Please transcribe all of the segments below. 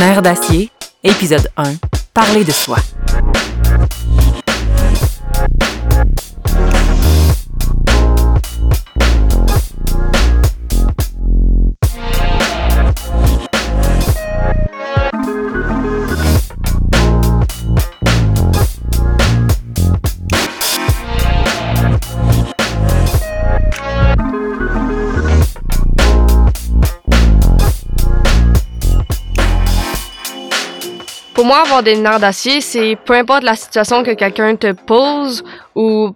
Nerf d'acier, épisode 1. Parler de soi. Pour moi, avoir des nerfs d'acier, c'est peu importe la situation que quelqu'un te pose ou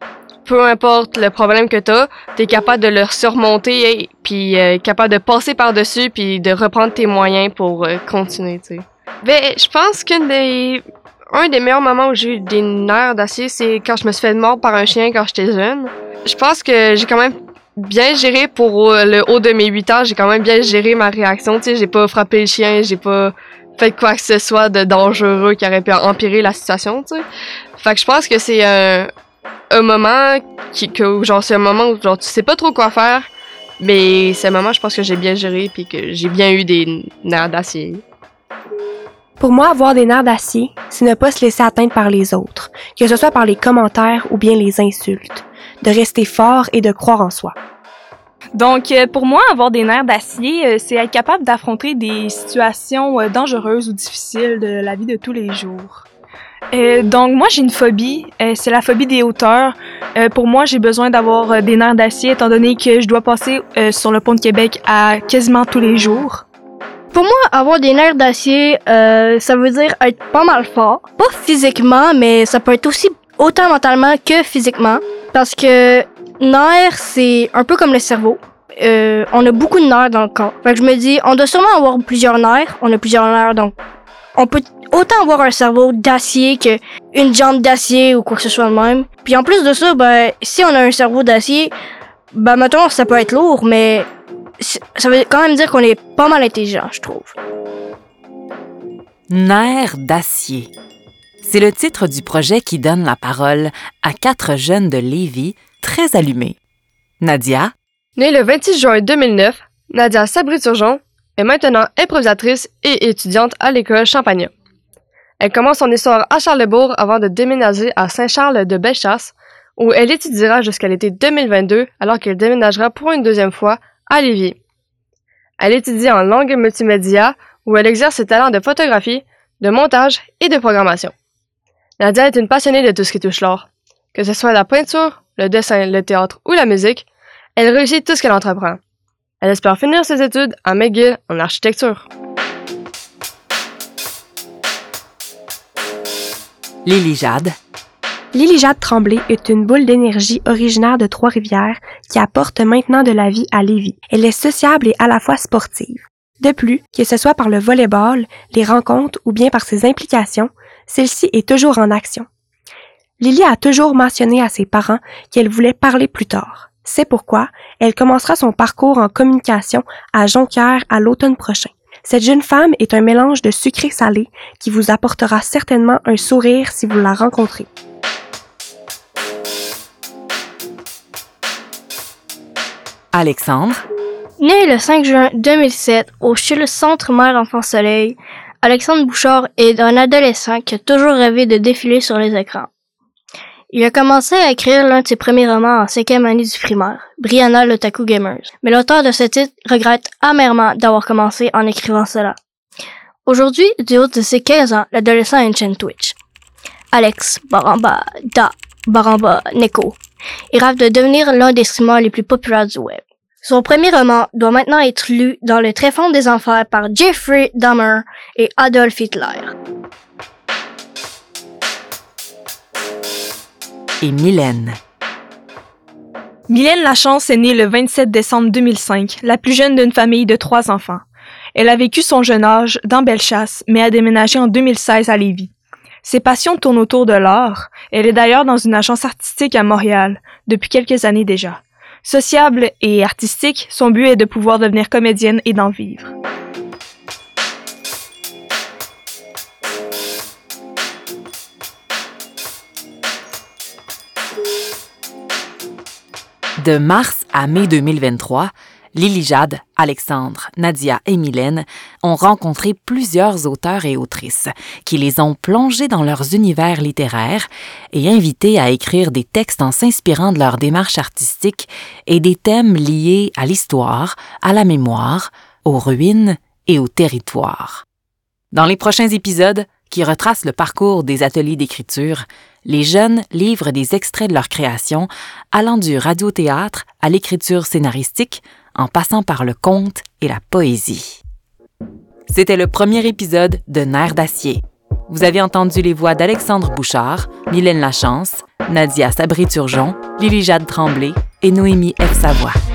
peu importe le problème que t'as, t'es capable de le surmonter et puis euh, capable de passer par-dessus puis de reprendre tes moyens pour euh, continuer, tu. Ben, je pense qu'un des un des meilleurs moments où j'ai eu des nerfs d'acier, c'est quand je me suis fait mordre par un chien quand j'étais jeune. Je pense que j'ai quand même bien géré pour euh, le haut de mes 8 ans, j'ai quand même bien géré ma réaction, tu sais, j'ai pas frappé le chien, j'ai pas fait quoi que ce soit de dangereux qui aurait pu empirer la situation, tu sais. Fait que je pense que c'est un, un moment qui, genre, c'est un moment où, genre, tu sais pas trop quoi faire, mais c'est un moment, je pense que j'ai bien géré puis que j'ai bien eu des nerfs d'acier. Pour moi, avoir des nerfs d'acier, c'est ne pas se laisser atteindre par les autres, que ce soit par les commentaires ou bien les insultes, de rester fort et de croire en soi. Donc, euh, pour moi, avoir des nerfs d'acier, euh, c'est être capable d'affronter des situations euh, dangereuses ou difficiles de la vie de tous les jours. Donc, moi, j'ai une phobie, c'est la phobie des hauteurs. Pour moi, j'ai besoin d'avoir des nerfs d'acier étant donné que je dois passer sur le pont de Québec à quasiment tous les jours. Pour moi, avoir des nerfs d'acier, ça veut dire être pas mal fort. Pas physiquement, mais ça peut être aussi autant mentalement que physiquement. Parce que nerfs, c'est un peu comme le cerveau. Euh, on a beaucoup de nerfs dans le corps. Fait que je me dis, on doit sûrement avoir plusieurs nerfs. On a plusieurs nerfs, donc on peut autant avoir un cerveau d'acier que une jambe d'acier ou quoi que ce soit de même. Puis en plus de ça, ben, si on a un cerveau d'acier, ben, mettons, ça peut être lourd, mais ça veut quand même dire qu'on est pas mal intelligent, je trouve. Nerf d'acier. C'est le titre du projet qui donne la parole à quatre jeunes de Lévis très allumés. Nadia, Née le 26 juin 2009, Nadia Sabri-Turgeon est maintenant improvisatrice et étudiante à l'école Champagnat. Elle commence son histoire à Charlebourg avant de déménager à Saint-Charles de Bellechasse, où elle étudiera jusqu'à l'été 2022 alors qu'elle déménagera pour une deuxième fois à Lévis. Elle étudie en langue multimédia où elle exerce ses talents de photographie, de montage et de programmation. Nadia est une passionnée de tout ce qui touche l'art. Que ce soit la peinture, le dessin, le théâtre ou la musique, elle réussit tout ce qu'elle entreprend. Elle espère finir ses études à McGill en architecture. Lily Jade, Lily Jade Tremblay est une boule d'énergie originaire de Trois-Rivières qui apporte maintenant de la vie à Lévis. Elle est sociable et à la fois sportive. De plus, que ce soit par le volleyball, les rencontres ou bien par ses implications, celle-ci est toujours en action. Lily a toujours mentionné à ses parents qu'elle voulait parler plus tard. C'est pourquoi elle commencera son parcours en communication à Jonquière à l'automne prochain. Cette jeune femme est un mélange de sucré salé qui vous apportera certainement un sourire si vous la rencontrez. Alexandre, Né le 5 juin 2007 au CHUL Centre Mère Enfant Soleil, Alexandre Bouchard est un adolescent qui a toujours rêvé de défiler sur les écrans. Il a commencé à écrire l'un de ses premiers romans en cinquième année du primaire, Brianna l'Otaku Gamers. Mais l'auteur de ce titre regrette amèrement d'avoir commencé en écrivant cela. Aujourd'hui, du haut de ses 15 ans, l'adolescent a une chaîne Twitch. Alex Baramba Da Baramba Neko. Il rêve de devenir l'un des streamers les plus populaires du web. Son premier roman doit maintenant être lu dans le tréfonds des enfers par Jeffrey Dahmer et Adolf Hitler. Et Mylène. Mylène Lachance est née le 27 décembre 2005, la plus jeune d'une famille de trois enfants. Elle a vécu son jeune âge dans Bellechasse, mais a déménagé en 2016 à Lévis. Ses passions tournent autour de l'art. Elle est d'ailleurs dans une agence artistique à Montréal, depuis quelques années déjà. Sociable et artistique, son but est de pouvoir devenir comédienne et d'en vivre. De mars à mai 2023, Lily Jade, Alexandre, Nadia et Mylène ont rencontré plusieurs auteurs et autrices qui les ont plongés dans leurs univers littéraires et invités à écrire des textes en s'inspirant de leur démarche artistique et des thèmes liés à l'histoire, à la mémoire, aux ruines et au territoire. Dans les prochains épisodes, qui retracent le parcours des ateliers d'écriture, les jeunes livrent des extraits de leur création, allant du radiothéâtre à l'écriture scénaristique, en passant par le conte et la poésie. C'était le premier épisode de Nerfs d'acier. Vous avez entendu les voix d'Alexandre Bouchard, Mylène Lachance, Nadia Sabri-Turgeon, Lily Jade Tremblay et Noémie F. Savoie.